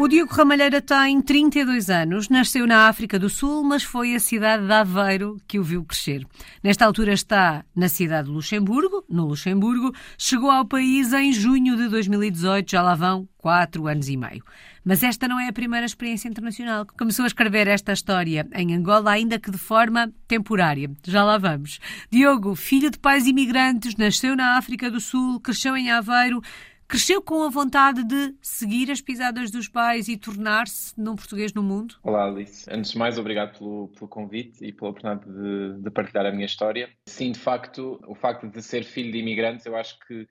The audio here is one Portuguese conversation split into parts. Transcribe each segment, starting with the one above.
O Diogo Ramalheira tem 32 anos, nasceu na África do Sul, mas foi a cidade de Aveiro que o viu crescer. Nesta altura está na cidade de Luxemburgo, no Luxemburgo, chegou ao país em junho de 2018, já lá vão quatro anos e meio. Mas esta não é a primeira experiência internacional. Começou a escrever esta história em Angola, ainda que de forma temporária. Já lá vamos. Diogo, filho de pais imigrantes, nasceu na África do Sul, cresceu em Aveiro. Cresceu com a vontade de seguir as pisadas dos pais e tornar-se num português no mundo? Olá, Alice. Antes de mais, obrigado pelo, pelo convite e pela oportunidade de, de, partilhar a minha história. Sim, de facto, o facto de ser filho de imigrantes, eu acho que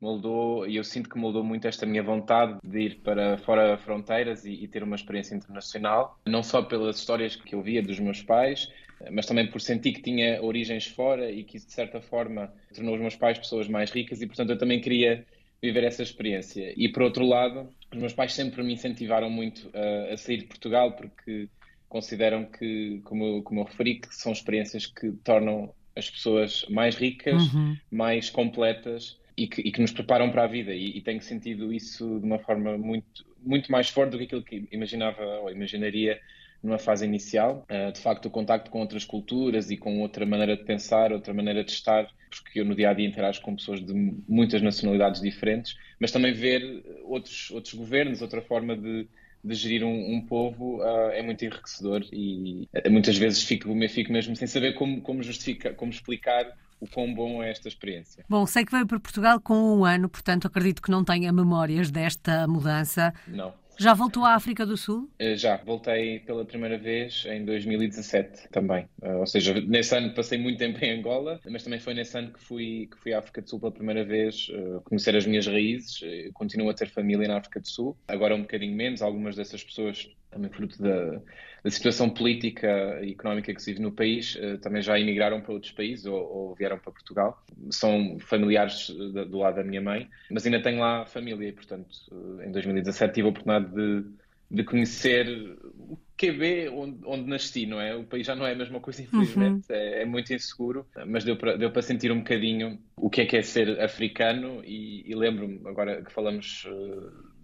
moldou, e eu sinto que moldou muito esta minha vontade de ir para fora fronteiras e, e ter uma experiência internacional, não só pelas histórias que eu via dos meus pais, mas também por sentir que tinha origens fora e que isso, de certa forma, tornou os meus pais pessoas mais ricas e, portanto, eu também queria viver essa experiência. E por outro lado, os meus pais sempre me incentivaram muito a, a sair de Portugal porque consideram que, como eu, como eu referi, que são experiências que tornam as pessoas mais ricas, uhum. mais completas e que, e que, nos preparam para a vida. E, e, tenho sentido isso de uma forma muito, muito mais forte do que aquilo que imaginava ou imaginaria numa fase inicial. Uh, de facto, o contacto com outras culturas e com outra maneira de pensar, outra maneira de estar, porque eu no dia a dia interajo com pessoas de muitas nacionalidades diferentes, mas também ver outros, outros governos, outra forma de, de gerir um, um povo uh, é muito enriquecedor e uh, muitas vezes fico, fico mesmo sem saber como, como, justificar, como explicar o quão bom é esta experiência. Bom, sei que veio para Portugal com um ano, portanto acredito que não tenha memórias desta mudança. Não. Já voltou à África do Sul? Eh, já, voltei pela primeira vez em 2017 também. Eh, ou seja, nesse ano passei muito tempo em Angola, mas também foi nesse ano que fui, que fui à África do Sul pela primeira vez, eh, conhecer as minhas raízes. Continuo a ter família na África do Sul, agora um bocadinho menos. Algumas dessas pessoas também fruto da, da, situação política e económica que se vive no país, uh, também já emigraram para outros países ou, ou vieram para Portugal. São familiares de, do lado da minha mãe, mas ainda tenho lá família e, portanto, uh, em 2017 tive a oportunidade de, de conhecer o QB onde, onde nasci, não é? O país já não é a mesma coisa, infelizmente, uhum. é, é, muito inseguro, mas deu para, deu para sentir um bocadinho o que é que é ser africano e, e lembro-me, agora que falamos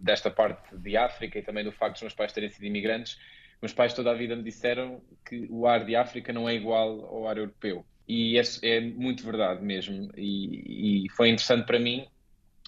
desta parte de África e também do facto dos meus pais terem sido imigrantes, meus pais toda a vida me disseram que o ar de África não é igual ao ar europeu. E é, é muito verdade mesmo. E, e, foi interessante para mim,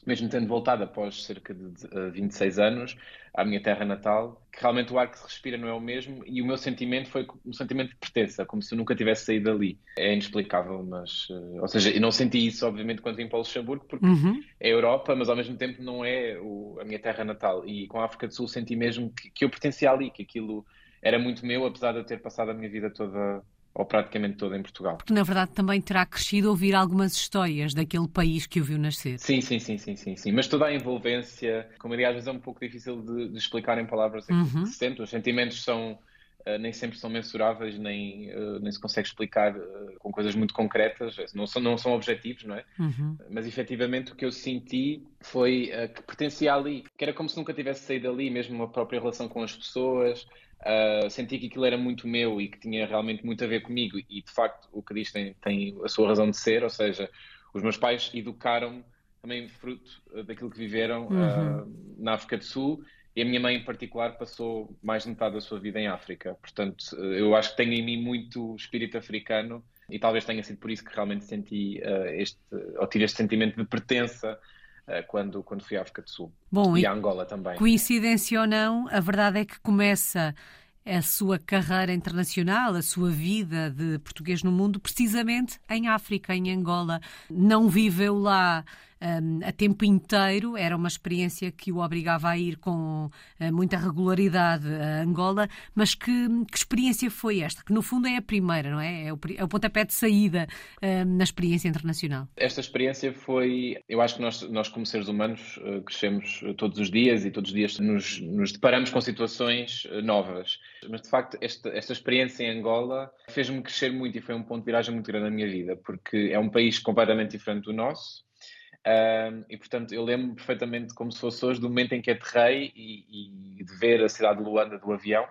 mesmo tendo voltado após cerca de 26 anos à minha terra natal, que realmente o ar que se respira não é o mesmo e o meu sentimento foi um sentimento de pertença, como se eu nunca tivesse saído dali. É inexplicável, mas. Uh, ou seja, eu não senti isso, obviamente, quando vim para o Luxemburgo, porque uhum. é Europa, mas ao mesmo tempo não é o, a minha terra natal. E com a África do Sul senti mesmo que, que eu pertencia ali, que aquilo era muito meu, apesar de eu ter passado a minha vida toda ou praticamente toda em Portugal. Porque na verdade também terá crescido ouvir algumas histórias daquele país que o viu nascer. Sim, sim, sim, sim, sim, sim. Mas toda a envolvência, como aliás às vezes é um pouco difícil de, de explicar em palavras aquilo uhum. que se sente. Os sentimentos são nem sempre são mensuráveis, nem, uh, nem se consegue explicar uh, com coisas muito concretas, não são, não são objetivos, não é? Uhum. Mas efetivamente o que eu senti foi que pertencia ali, que era como se nunca tivesse saído ali, mesmo uma própria relação com as pessoas, Uh, senti que aquilo era muito meu e que tinha realmente muito a ver comigo e de facto o que diz tem, tem a sua razão de ser, ou seja, os meus pais educaram também fruto daquilo que viveram uhum. uh, na África do Sul e a minha mãe em particular passou mais de metade da sua vida em África, portanto eu acho que tenho em mim muito espírito africano e talvez tenha sido por isso que realmente senti uh, este, ou tive este sentimento de pertença eh, quando, quando fui à África do Sul. Bom, e, a Angola também. Coincidência ou não, a verdade é que começa a sua carreira internacional, a sua vida de português no mundo, precisamente em África, em Angola. Não viveu lá um, a tempo inteiro, era uma experiência que o obrigava a ir com uh, muita regularidade a Angola, mas que, que, experiência foi esta? Que no fundo é a primeira, não é? É o, é o pontapé de saída na experiência internacional. Esta experiência foi, eu acho que nós, nós como seres humanos uh, crescemos todos os dias e todos os dias nos, nos deparamos com situações uh, novas. Mas de facto, esta, esta experiência em Angola fez-me crescer muito e foi um ponto de viragem muito grande na minha vida, porque é um país completamente diferente do nosso um, e portanto eu lembro perfeitamente como se fosse hoje do momento em que aterrei e, e de ver a cidade de Luanda do avião,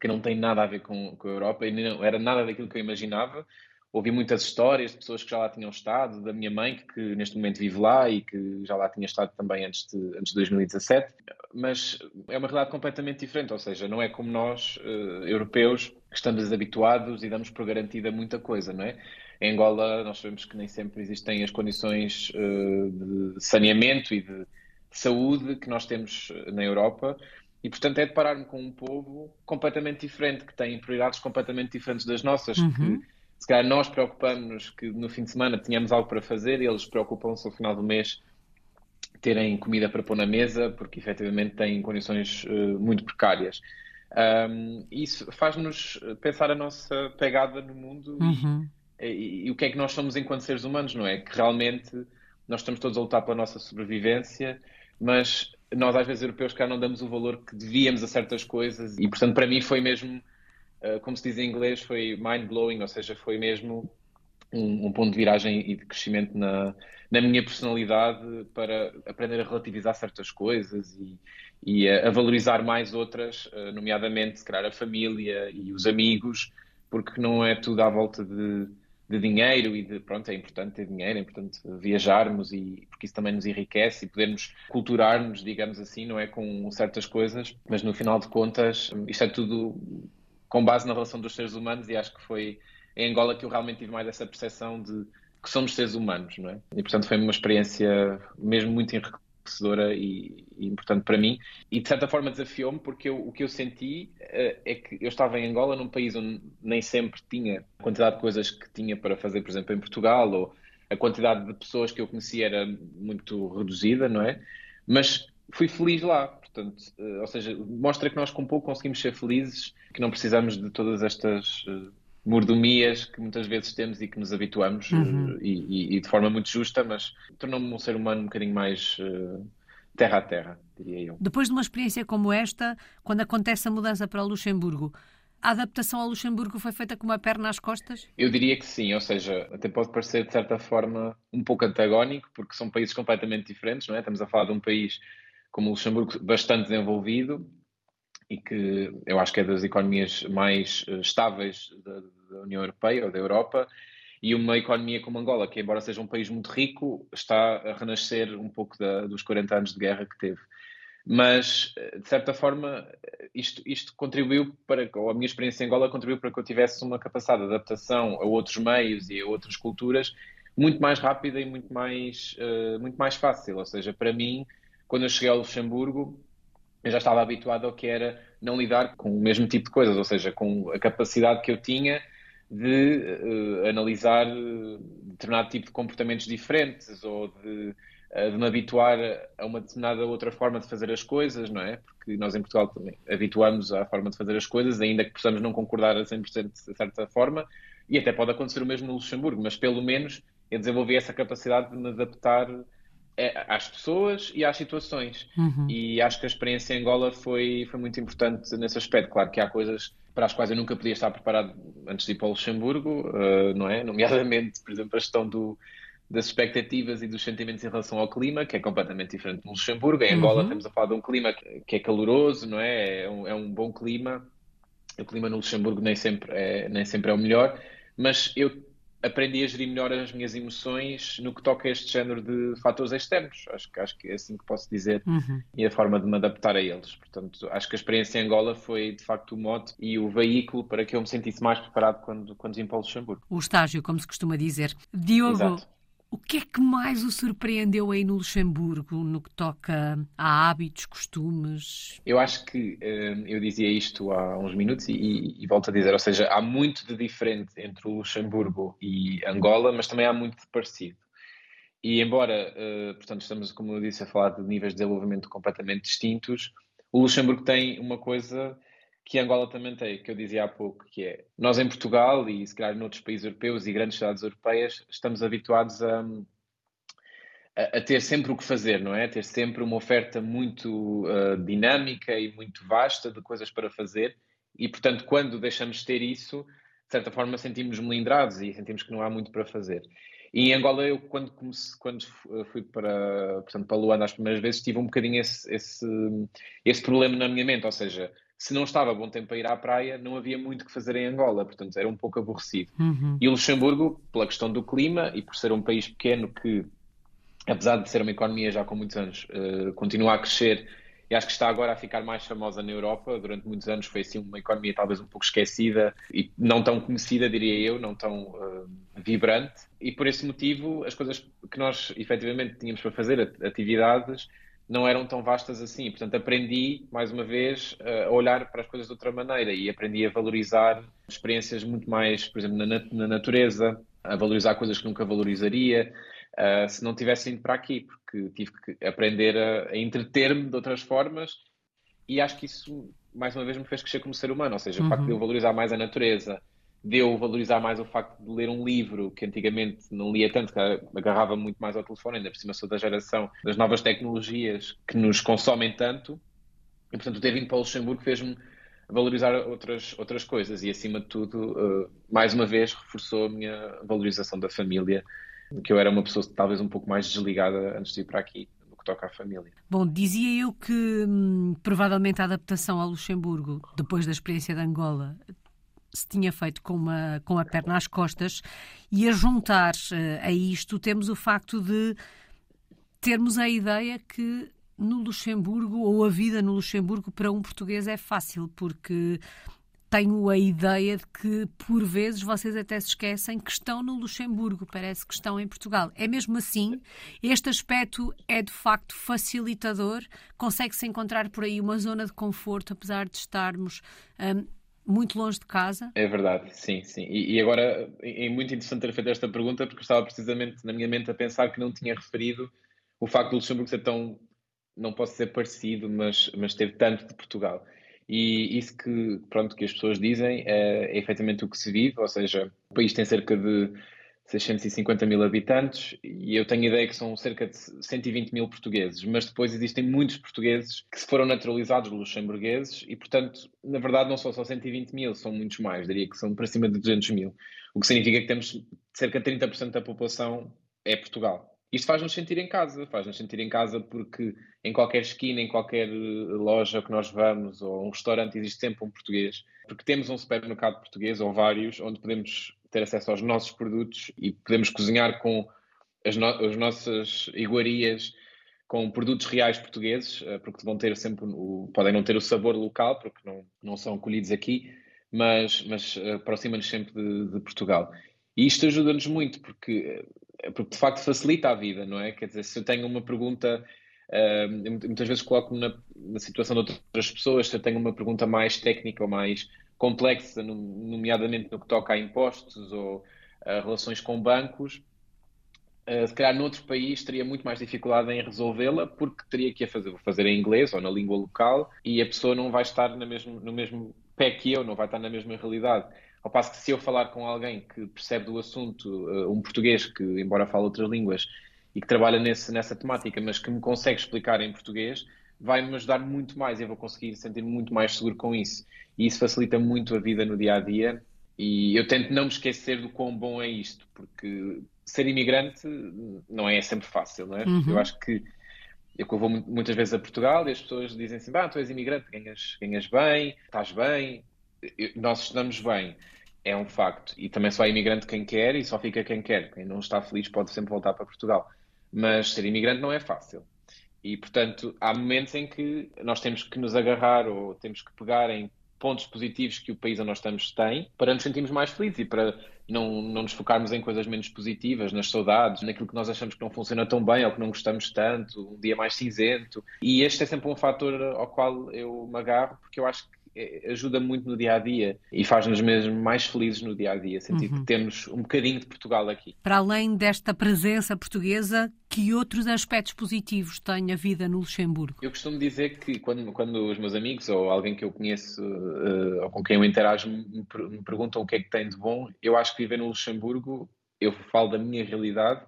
que não tem nada a ver com, com a Europa e não era nada daquilo que eu imaginava. ouvi muitas histórias de pessoas que já lá tinham estado, da minha mãe, que, que neste momento vive lá e que já lá tinha estado também antes de, antes de 2017. Mas é uma realidade completamente diferente, ou seja, não é como nós, uh, europeus, que estamos habituados e damos por garantida muita coisa, não é? Em Angola, nós sabemos que nem sempre existem as condições uh, de saneamento e de saúde que nós temos eh, na Europa. E, portanto, é deparar-me com um povo completamente diferente, que tem prioridades completamente diferentes das nossas, uhum. que se calhar nós preocupamos-nos que no fim de semana tínhamos algo para fazer e eles preocupam-se ao final do mês terem comida para pôr na mesa, porque efetivamente têm condições uh, muito precárias. Um, isso faz-nos pensar a nossa pegada no mundo uhum. E, e, o que é que nós somos enquanto seres humanos, não é? Que realmente nós estamos todos a lutar pela nossa sobrevivência, mas nós às vezes europeus cá não damos o valor que devíamos a certas coisas e portanto para mim foi mesmo uh, como se diz em inglês foi mind blowing ou seja foi mesmo um, um, ponto de viragem e de crescimento na, na minha personalidade para aprender a relativizar certas coisas e, e a, a, valorizar mais outras, uh, nomeadamente se calhar a família e os amigos, porque não é tudo à volta de de dinheiro e de, pronto, é importante ter dinheiro, é importante viajarmos e porque isso também nos enriquece e podermos culturar-nos, digamos assim, não é com certas coisas, mas no final de contas isto é tudo com base na relação dos seres humanos e acho que foi em Angola que eu realmente tive mais essa percepção de que somos seres humanos, não é? E portanto foi uma experiência mesmo muito enriquecedora e, e importante para mim e de certa forma desafiou-me porque eu, o que eu senti uh, é que eu estava em Angola num país onde nem sempre tinha a quantidade de coisas que tinha para fazer, por exemplo, em Portugal ou a quantidade de pessoas que eu conhecia era muito reduzida, não é? Mas fui feliz lá, portanto, uh, ou seja, mostra que nós com pouco conseguimos ser felizes, que não precisamos de todas estas uh, mordomias que muitas vezes temos e que nos habituamos uhum. e, e, e, de forma muito justa, mas tornou-me um ser humano um bocadinho mais terra a terra, diria eu. Depois de uma experiência como esta, quando acontece a mudança para Luxemburgo, a adaptação ao Luxemburgo foi feita com uma perna às costas? Eu diria que sim, ou seja, até pode parecer de certa forma um pouco antagónico, porque são países completamente diferentes, não é? Estamos a falar de um país como o Luxemburgo bastante desenvolvido e que eu acho que é das economias mais eh, estáveis da União Europeia ou da Europa, e uma economia como Angola, que embora seja um país muito rico, está a renascer um pouco da, dos 40 anos de guerra que teve. Mas, de certa forma, isto, isto contribuiu para, ou a minha experiência em Angola contribuiu para que eu tivesse uma capacidade de adaptação a outros meios e a outras culturas muito mais rápida e muito mais, uh, muito mais fácil. Ou seja, para mim, quando eu cheguei ao Luxemburgo, eu já estava habituado ao que era não lidar com o mesmo tipo de coisas, ou seja, com a capacidade que eu tinha de uh, analisar eh, determinado tipo de comportamentos diferentes ou de, uh, de me habituar a uma determinada outra forma de fazer as coisas, não é? Porque nós em Portugal também habituamos à forma de fazer as coisas, ainda que possamos não concordar a 100% de certa forma, e até pode acontecer o mesmo no Luxemburgo, mas pelo menos eu desenvolvi essa capacidade de me adaptar às pessoas e às situações. Uhum. E acho que a experiência em Angola foi, foi muito importante nesse aspecto. Claro que há coisas para as quais eu nunca podia estar preparado antes de ir para o Luxemburgo, uh, não é? Nomeadamente, por exemplo, a questão do, das expectativas e dos sentimentos em relação ao clima, que é completamente diferente no Luxemburgo. Em Angola uhum. estamos a falar de um clima que é caloroso, não é? É um, é um bom clima. O clima no Luxemburgo nem sempre é, nem sempre é o melhor, mas eu aprendi a gerir melhor as minhas emoções no que toca a este género de fatores externos. Acho, acho que é assim que posso dizer uhum. e a forma de me adaptar a eles. Portanto, acho que a experiência em Angola foi de facto o mote e o veículo para que eu me sentisse mais preparado quando, quando vim para o Luxemburgo. O estágio, como se costuma dizer. Diogo, Exato. O que é que mais o surpreendeu aí no Luxemburgo, no que toca a hábitos, costumes? Eu acho que eh, eu dizia isto há uns minutos e, e, volto a dizer, ou seja, há muito de diferente entre o Luxemburgo e Angola, mas também há muito de parecido. E embora, uh, portanto, estamos, como eu disse, a falar de níveis de desenvolvimento completamente distintos, o Luxemburgo tem uma coisa que Angola também tem, que eu dizia há pouco, que é nós em Portugal e se calhar noutros países europeus e grandes cidades europeias estamos habituados a, a, a ter sempre o que fazer, não é? A ter sempre uma oferta muito uh, dinâmica e muito vasta de coisas para fazer e, portanto, quando deixamos de ter isso, de certa forma sentimos melindrados e sentimos que não há muito para fazer. E em Angola, eu, quando, comecei, quando fui para, portanto, para Luanda as primeiras vezes, tive um bocadinho esse, esse, esse problema na minha mente, ou seja, se não estava bom tempo para ir à praia, não havia muito que fazer em Angola, portanto era um pouco aborrecido. Uhum. E o Luxemburgo, pela questão do clima e por ser um país pequeno que, apesar de ser uma economia já com muitos anos, uh, continua a crescer e acho que está agora a ficar mais famosa na Europa. Durante muitos anos foi assim uma economia talvez um pouco esquecida e não tão conhecida, diria eu, não tão uh, vibrante. E por esse motivo, as coisas que nós efetivamente tínhamos para fazer, atividades, não eram tão vastas assim. Portanto, aprendi, mais uma vez, a olhar para as coisas de outra maneira e aprendi a valorizar experiências muito mais, por exemplo, na, na natureza, a valorizar coisas que nunca valorizaria. Uh, se não tivesse ido para aqui, porque tive que aprender a, a entreter-me de outras formas e acho que isso, mais uma vez, me fez crescer como ser humano, ou seja, uhum. o facto de eu uhum. valorizar mais a natureza, de eu valorizar mais o facto de ler um livro que antigamente não lia tanto, que agarrava muito mais ao telefone, ainda por cima sou da geração das novas tecnologias que nos consomem tanto, e portanto ter vindo para o Luxemburgo fez-me valorizar outras, outras coisas e acima de tudo, uh, mais uma vez, reforçou a minha valorização da família, que eu era uma pessoa talvez um pouco mais desligada antes de ir para aqui toca à família. Bom, dizia eu que hum, provavelmente a adaptação ao Luxemburgo, depois da experiência de Angola, se tinha feito com, uma, com a perna às costas, e a juntar uh, a isto temos o facto de termos a ideia que no Luxemburgo, ou a vida no Luxemburgo para um português é fácil, porque tenho a ideia de que, por vezes, vocês até se esquecem que estão no Luxemburgo, parece que estão em Portugal. É mesmo assim? Este aspecto é de facto facilitador? Consegue-se encontrar por aí uma zona de conforto, apesar de estarmos um, muito longe de casa? É verdade, sim, sim. E, e, agora é muito interessante ter feito esta pergunta porque estava precisamente na minha mente a pensar que não tinha referido o facto do Luxemburgo ser tão, não posso ser parecido, mas, mas teve tanto de Portugal. E isso que, pronto, que as pessoas dizem é, é efetivamente o que se vive, ou seja, o país tem cerca de 650 mil habitantes e eu tenho ideia que são cerca de 120 mil portugueses, mas depois existem muitos portugueses que se foram naturalizados luxemburgueses e, portanto, na verdade não são só 120 mil, são muitos mais, diria que são para cima de 200 mil, o que significa que temos cerca de 30% da população é Portugal. Isto faz-nos sentir em casa, faz-nos sentir em casa porque em qualquer esquina, em qualquer eh, loja que nós vamos ou um restaurante existe sempre um português, porque temos um supermercado português ou vários onde podemos ter acesso aos nossos produtos e podemos cozinhar com as, no as nossas iguarias com produtos reais portugueses, eh, porque vão ter sempre o, podem não ter o sabor local, porque não, não são colhidos aqui, mas, mas eh, aproxima-nos sempre de, de Portugal. E isto ajuda-nos muito, porque é porque de facto facilita a vida, não é? Quer dizer, se eu tenho uma pergunta, muitas vezes coloco-me na, na, situação de outras pessoas, se eu tenho uma pergunta mais técnica ou mais complexa, nomeadamente no que toca a impostos ou a relações com bancos, uh, se calhar noutro país teria muito mais dificuldade em resolvê-la porque teria que a fazer, fazer em inglês ou na língua local e a pessoa não vai estar no mesmo, no mesmo pé que eu, não vai estar na mesma realidade. Ao passo que se eu falar com alguém que percebe do assunto, uh, um português que, embora fale outras línguas, e que trabalha nesse, nessa temática, mas que me consegue explicar em português, vai-me ajudar muito mais e eu vou conseguir sentir-me muito mais seguro com isso. E isso facilita muito a vida no dia a dia. E eu tento não me esquecer do quão bom é isto, porque ser imigrante não é sempre fácil, não é? Uhum. Eu acho que eu vou muitas vezes a Portugal e as pessoas dizem assim: bah, tu és imigrante, ganhas, ganhas bem, estás bem, nós estamos bem, é um facto. E também só é imigrante quem quer e só fica quem quer. Quem não está feliz pode sempre voltar para Portugal. Mas ser imigrante não é fácil. E, portanto, há momentos em que nós temos que nos agarrar ou temos que pegar em pontos positivos que o país onde nós estamos tem para nos sentirmos mais felizes e para não, não nos focarmos em coisas menos positivas, nas saudades, naquilo que nós achamos que não funciona tão bem ou que não gostamos tanto, um dia mais cinzento. E este é sempre um fator ao qual eu me agarro, porque eu acho que ajuda muito no dia a dia e faz-nos mesmo mais felizes no dia a dia, sentir uhum. que temos um bocadinho de Portugal aqui. Para além desta presença portuguesa, que outros aspectos positivos tem a vida no Luxemburgo? Eu costumo dizer que quando, quando os meus amigos ou alguém que eu conheço uh, ou com quem eu interajo me, me perguntam o que é que tem de bom, eu acho que viver no Luxemburgo, eu falo da minha realidade,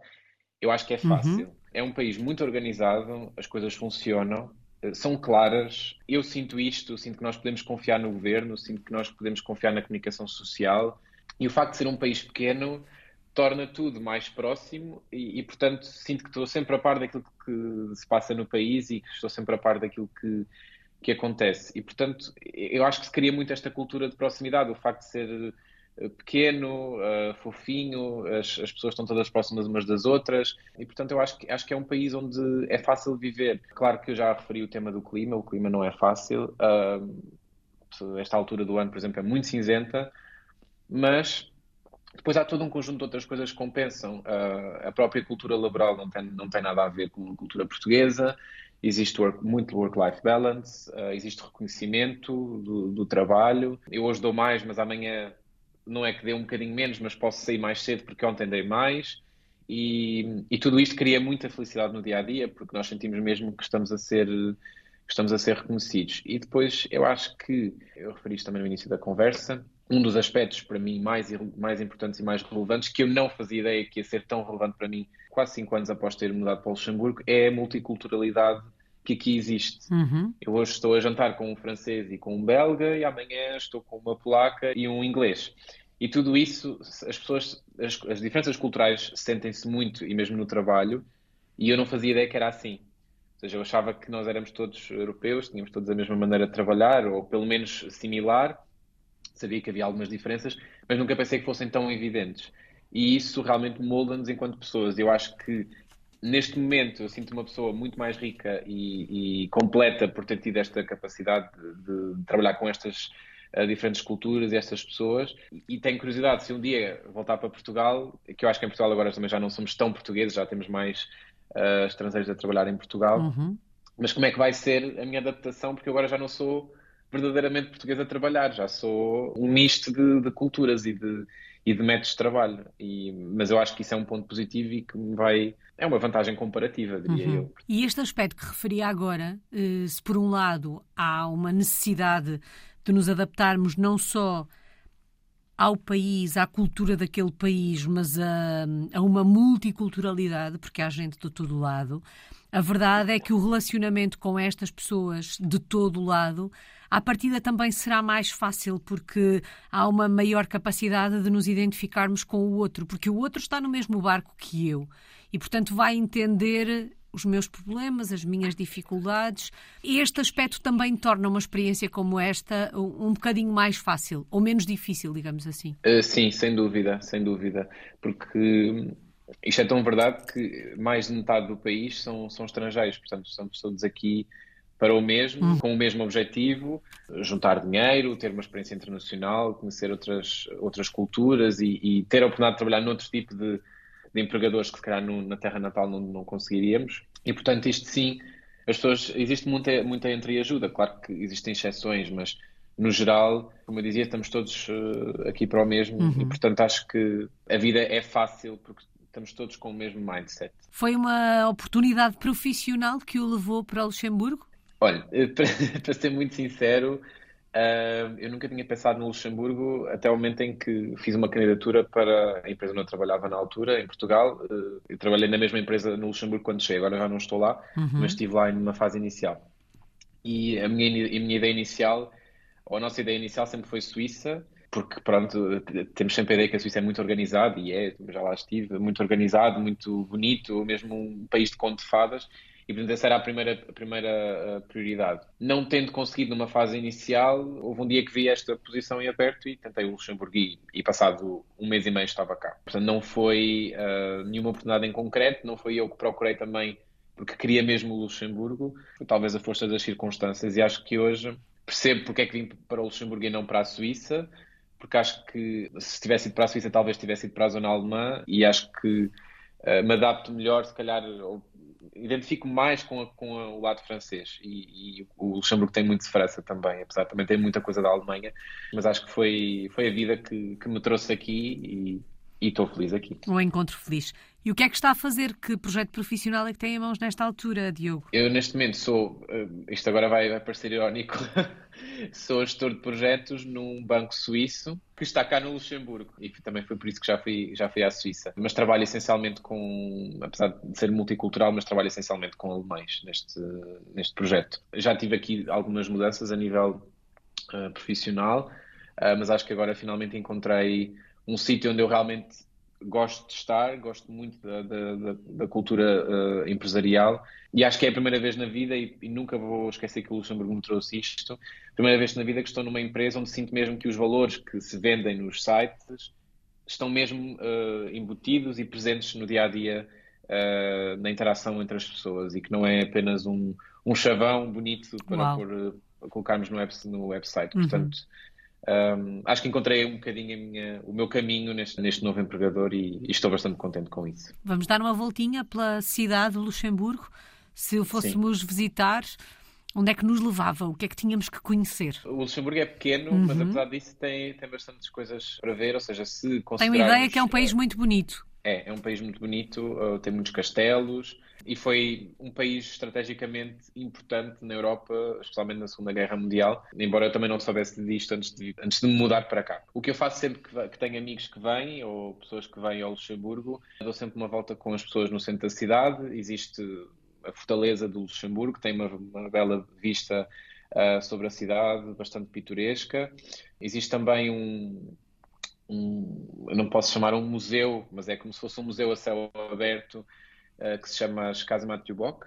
eu acho que é uhum. fácil. Uhum. É um país muito organizado, as coisas funcionam, são claras. Eu sinto isto, sinto que nós podemos confiar no governo, sinto que nós podemos confiar na comunicação social. E o facto de ser um país pequeno torna tudo mais próximo e, e, portanto, sinto que estou sempre a par daquilo que se passa no país e que estou sempre a par daquilo que, que acontece. E, portanto, eu acho que se cria muito esta cultura de proximidade, o facto de ser eh, pequeno, uh, fofinho, as, as, pessoas estão todas próximas umas das outras e, portanto, eu acho que, acho que é um país onde é fácil viver. Claro que eu já referi o tema do clima, o clima não é fácil. Uh, esta altura do ano, por exemplo, é muito cinzenta, mas depois há todo um conjunto de outras coisas que compensam. Uh, a própria cultura laboral não tem, não tem nada a ver com a cultura portuguesa existe work, muito work-life balance, uh, existe reconhecimento do, do, trabalho. Eu hoje dou mais, mas amanhã não é que dê um bocadinho menos, mas posso sair mais cedo porque ontem dei mais. E, e tudo isto cria muita felicidade no dia a dia, porque nós sentimos mesmo que estamos a ser estamos a ser reconhecidos. E depois eu acho que, eu referi isto também no início da conversa, um dos aspectos para mim mais, mais importantes e mais relevantes, que eu não fazia ideia que ia ser tão relevante para mim quase cinco anos após ter mudado para o Luxemburgo, é a multiculturalidade que aqui existe. Uhum. Eu hoje estou a jantar com um francês e com um belga e amanhã estou com uma polaca e um inglês. E tudo isso, as pessoas, as, as diferenças culturais sentem-se muito, e mesmo no trabalho, e eu não fazia ideia que era assim. Ou seja, eu achava que nós éramos todos europeus, tínhamos todos a mesma maneira de trabalhar, ou pelo menos similar. Sabia que havia algumas diferenças, mas nunca pensei que fossem tão evidentes. E isso realmente molda-nos enquanto pessoas. Eu acho que neste momento eu sinto uma pessoa muito mais rica e, e completa por ter tido esta capacidade de, de trabalhar com estas uh, diferentes culturas e estas pessoas. E, e tenho curiosidade se um dia voltar para Portugal, que eu acho que em Portugal agora também já não somos tão portugueses, já temos mais uh, estrangeiros a trabalhar em Portugal. Uhum. Mas como é que vai ser a minha adaptação? Porque agora já não sou verdadeiramente português a trabalhar, já sou um misto de, de culturas e de, e de métodos de trabalho. E, mas eu acho que isso é um ponto positivo e que vai. É uma vantagem comparativa, diria uhum. eu. E este aspecto que referia agora, eh, se por um lado há uma necessidade de nos adaptarmos não só ao país, à cultura daquele país, mas a, a uma multiculturalidade, porque há gente de todo lado. A verdade é que o relacionamento com estas pessoas de todo lado, à partida também será mais fácil, porque há uma maior capacidade de nos identificarmos com o outro, porque o outro está no mesmo barco que eu e, portanto, vai entender os meus problemas, as minhas dificuldades. Este aspecto também torna uma experiência como esta um bocadinho mais fácil, ou menos difícil, digamos assim. Uh, sim, sem dúvida, sem dúvida. Porque isto é tão verdade que mais de metade do país são, são estrangeiros, portanto, são pessoas aqui para o mesmo, hum. com o mesmo objetivo, juntar dinheiro, ter uma experiência internacional, conhecer outras, outras culturas e, e ter a oportunidade de trabalhar noutro tipo de, de empregadores que se calhar no, na terra natal não, não conseguiríamos. E portanto, isto sim, as pessoas, existe muita, muita entreajuda. Claro que existem exceções, mas no geral, como eu dizia, estamos todos uh, aqui para o mesmo uhum. e portanto acho que a vida é fácil porque estamos todos com o mesmo mindset. Foi uma oportunidade profissional que o levou para Luxemburgo? Olha, para, para ser muito sincero, Uh, eu nunca tinha pensado no Luxemburgo até o momento em que fiz uma candidatura para a empresa onde eu trabalhava na altura, em Portugal. Uh, eu trabalhei na mesma empresa no Luxemburgo quando cheguei, agora já não estou lá, uhum. mas estive lá numa fase inicial. E a minha, a minha ideia inicial, ou a nossa ideia inicial sempre foi Suíça, porque pronto, temos sempre a ideia que a Suíça é muito organizada, e é, já lá estive, muito organizado, muito bonito, mesmo um país de conto de fadas, e, portanto, essa era a primeira, a primeira eh, prioridade. Não tendo conseguido numa fase inicial, houve um dia que vi esta posição em aberto e tentei o Luxemburgo e, e passado um mês e meio estava cá. Portanto, não foi uh, nenhuma oportunidade em concreto, não foi eu que procurei também porque queria mesmo o Luxemburgo, talvez a força das circunstâncias, e acho que hoje percebo porque é que vim para o Luxemburgo e não para a Suíça, porque acho que se tivesse ido para a Suíça talvez tivesse ido para a zona alemã e acho que uh, me adapto melhor, se calhar, ou identifico mais com, a, com a, o lado francês e, e, o Luxemburgo tem muito de França também, apesar de também ter muita coisa da Alemanha, mas acho que foi, foi a vida que, que me trouxe aqui e estou feliz aqui. Um encontro feliz. E o que é que está a fazer? Que projeto profissional é que tem em mãos nesta altura, Diogo? Eu, neste momento, sou. Eh, isto agora vai, vai parecer irónico. sou gestor de projetos num banco suíço que está cá no Luxemburgo. E também foi por isso que já fui, já fui à Suíça. Mas trabalho essencialmente com. Apesar de ser multicultural, mas trabalho essencialmente com alemães neste, neste projeto. Já tive aqui algumas mudanças a nível uh, profissional, uh, mas acho que agora finalmente encontrei um sítio onde eu realmente gosto de estar, gosto muito da, da, da cultura uh, empresarial e acho que é a primeira vez na vida, e, e, nunca vou esquecer que o Luxemburgo me trouxe isto, primeira vez na vida que estou numa empresa onde sinto mesmo que os valores que se vendem nos sites estão mesmo uh, embutidos e presentes no dia a dia uh, na interação entre as pessoas e que não é apenas um, um chavão bonito para pôr, colocarmos no, web, no website. Uhum. Portanto, um, acho que encontrei um bocadinho minha, o meu caminho neste, neste novo empregador e, e, estou bastante contente com isso. Vamos dar uma voltinha pela cidade de Luxemburgo. Se o fôssemos Sim. visitar, onde é que nos levava? O que é que tínhamos que conhecer? O Luxemburgo é pequeno, uhum. mas apesar disso tem, tem bastantes coisas para ver, ou seja, se considerarmos... Tenho uma ideia que é um país muito bonito. É, é um país muito bonito, uh, tem muitos castelos, e foi um país estrategicamente importante na Europa, especialmente na Segunda Guerra Mundial, embora eu também não soubesse disto antes de, antes de me mudar para cá. O que eu faço sempre que, que tenho amigos que vêm, ou pessoas que vêm ao Luxemburgo, dou sempre uma volta com as pessoas no centro da cidade, existe a fortaleza do Luxemburgo, tem uma, uma bela vista uh, sobre a cidade, bastante pitoresca. Existe também um, um, eu não posso chamar um museu, mas é como se fosse um museu a céu aberto, uh, que se chama as Casa Matubok,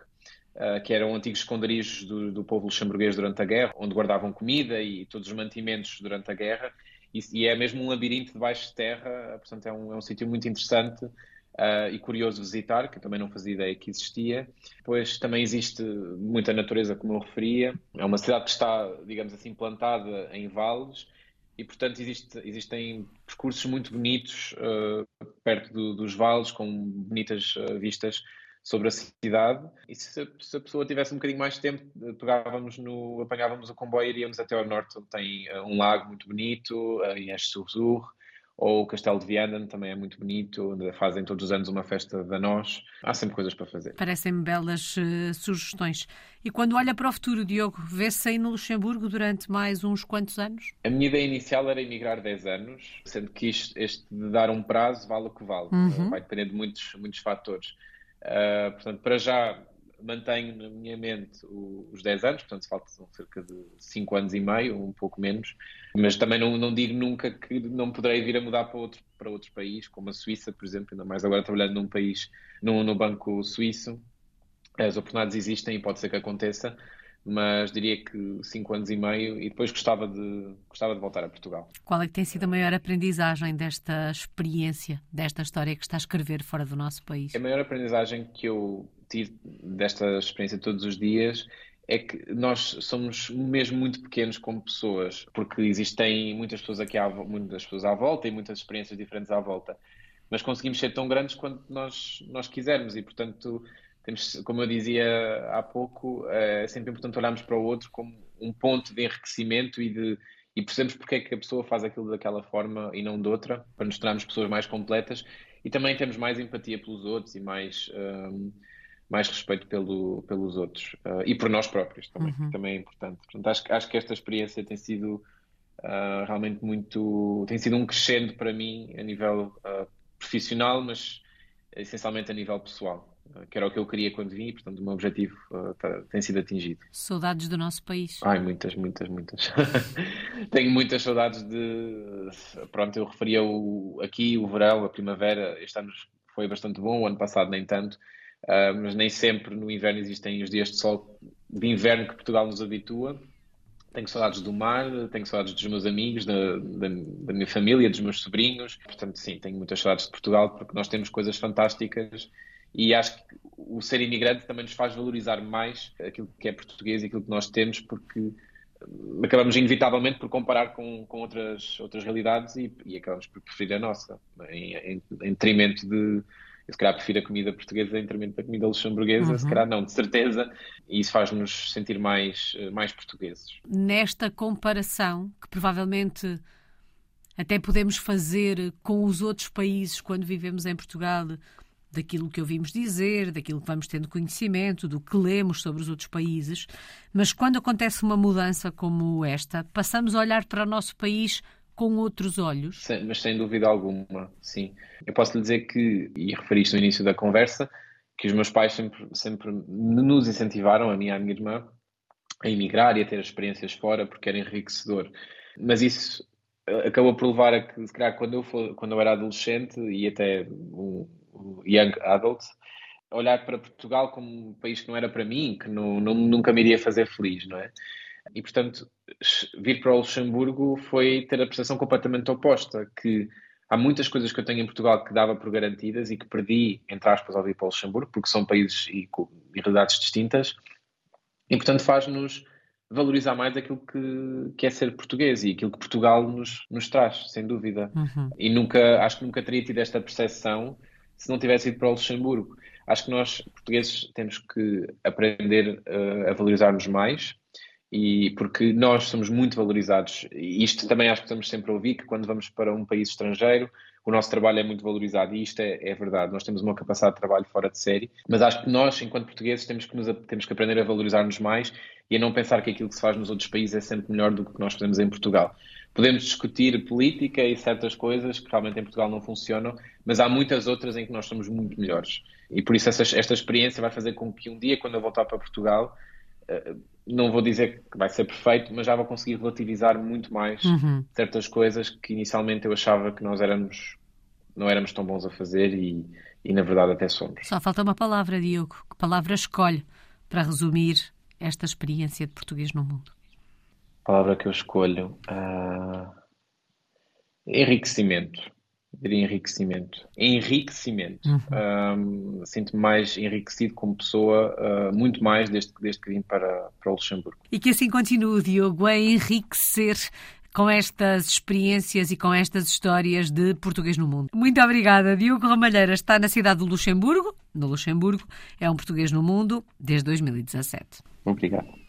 uh, que eram antigos esconderijos do, do, povo luxemburguês durante a guerra, onde guardavam comida e todos os mantimentos durante a guerra. E, e é mesmo um labirinto debaixo de terra, portanto é um, é um sítio muito interessante uh, e curioso visitar, que também não fazia ideia que existia. Depois também existe muita natureza, como eu referia. É uma cidade que está, digamos assim, plantada em vales e, portanto, existe, existem percursos muito bonitos uh, perto do, dos vales, com bonitas uh, vistas sobre a cidade. E se, se, a pessoa tivesse um bocadinho mais de tempo, pegávamos no, apanhávamos o comboio e iríamos até ao norte, onde tem uh, um lago muito bonito, uh, em Esch-sur-Zur, ou o Castelo de Vianden também é muito bonito, onde fazem todos os anos uma festa da nós. Há sempre coisas para fazer. Parecem-me belas uh, sugestões. E quando olha para o futuro, Diogo, vê-se aí no Luxemburgo durante mais uns quantos anos? A minha ideia inicial era emigrar 10 anos, sendo que isto, este de dar um prazo vale o que vale. Uhum. Vai depender de muitos, muitos fatores. Uh, portanto, para já mantenho na minha mente os 10 anos, portanto faltam cerca de 5 anos e meio, um pouco menos, mas também não, não digo nunca que não poderei vir a mudar para outro, para outro país, como a Suíça, por exemplo, ainda mais agora trabalhando num país, no, no banco suíço, as oportunidades existem e pode ser que aconteça, mas diria que 5 anos e meio e depois gostava de, gostava de voltar a Portugal. Qual é que tem sido a maior aprendizagem desta experiência, desta história que está a escrever fora do nosso país? A maior aprendizagem que eu tive desta experiência todos os dias é que nós somos mesmo muito pequenos como pessoas, porque existem muitas pessoas aqui à, muitas pessoas à volta e muitas experiências diferentes à volta, mas conseguimos ser tão grandes quanto nós, nós quisermos e, portanto, temos, como eu dizia há pouco, é sempre importante olharmos para o outro como um ponto de enriquecimento e de e percebemos porque é que a pessoa faz aquilo daquela forma e não de outra, para nos tornarmos pessoas mais completas. E também temos mais empatia pelos outros e mais, um, mais respeito pelo, pelos outros uh, e por nós próprios também, uhum. também é importante. Portanto, acho, acho que esta experiência tem sido uh, realmente muito. tem sido um crescendo para mim a nível uh, profissional, mas essencialmente a nível pessoal que era o que eu queria quando vim, e, portanto o meu objetivo tá, tem sido atingido. Saudades do nosso país? Ai, muitas, muitas, muitas. Tenho muitas saudades de. Pronto, eu referia o, aqui o verão, a primavera, este ano foi bastante bom, o ano passado nem tanto, uh, mas nem sempre no inverno existem os dias de sol de inverno que Portugal nos habitua. Tenho saudades do mar, tenho saudades dos meus amigos, da, da, da minha família, dos meus sobrinhos. Portanto, sim, tenho muitas saudades de Portugal porque nós temos coisas fantásticas e acho que o ser imigrante também nos faz valorizar mais aquilo que é português e aquilo que nós temos, porque acabamos inevitavelmente por comparar com, com outras, outras realidades e, e acabamos por preferir a nossa, em, em, em detrimento de. Eu se calhar prefiro a comida portuguesa em detrimento da comida luxemburguesa, uhum. se calhar não, de certeza, e isso faz-nos sentir mais, eh, mais portugueses. Nesta comparação, que provavelmente até podemos fazer com os outros países quando vivemos em Portugal, daquilo que ouvimos dizer, daquilo que vamos tendo conhecimento, do que lemos sobre os outros países, mas quando acontece uma mudança como esta, passamos a olhar para o nosso país com outros olhos? Sim, mas sem dúvida alguma, sim. Eu posso lhe dizer que, e referiste no início da conversa, que os meus pais sempre, sempre nos incentivaram, a mim e a minha irmã, a emigrar e a ter experiências fora, porque era enriquecedor. Mas isso acabou por levar a que, se calhar, quando eu, for, quando eu era adolescente e até um, um young adult, olhar para Portugal como um país que não era para mim, que não, não, nunca me iria fazer feliz, não é? E, portanto, vir para o Luxemburgo foi ter a percepção completamente oposta, que há muitas coisas que eu tenho em Portugal que dava por garantidas e que perdi, entre aspas, ao vir para o Luxemburgo, porque são países e, e realidades distintas, e, portanto, faz-nos valorizar mais aquilo que, que é ser português e aquilo que Portugal nos, nos traz, sem dúvida. Uhum. E nunca, acho que nunca teria tido esta percepção se não tivesse ido para o Luxemburgo. Acho que nós, portugueses, temos que aprender uh, a valorizar-nos mais e porque nós somos muito valorizados. E isto também acho que estamos sempre a ouvir, que quando vamos para um país estrangeiro, o nosso trabalho é muito valorizado e isto é, é, verdade. Nós temos uma capacidade de trabalho fora de série, mas acho que nós, enquanto portugueses, temos que, nos, temos que aprender a valorizar-nos mais e a não pensar que aquilo que se faz nos outros países é sempre melhor do que nós fazemos em Portugal. Podemos discutir política e certas coisas que realmente em Portugal não funcionam, mas há muitas outras em que nós somos muito melhores. E por isso essa, esta experiência vai fazer com que um dia, quando eu voltar para Portugal, não vou dizer que vai ser perfeito, mas já vou conseguir relativizar muito mais uhum. certas coisas que inicialmente eu achava que nós éramos não éramos tão bons a fazer e, e na verdade até somos. Só falta uma palavra, Diogo. Que palavra escolhe para resumir esta experiência de português no mundo? A palavra que eu escolho uh... enriquecimento diria enriquecimento. Enriquecimento. Uhum. Um, Sinto-me mais enriquecido como pessoa, uh, muito mais desde, desde que vim para, para o Luxemburgo. E que assim continue, Diogo, a enriquecer com estas experiências e com estas histórias de português no mundo. Muito obrigada. Diogo Ramalheira está na cidade do Luxemburgo, no Luxemburgo, é um português no mundo desde 2017. Obrigado.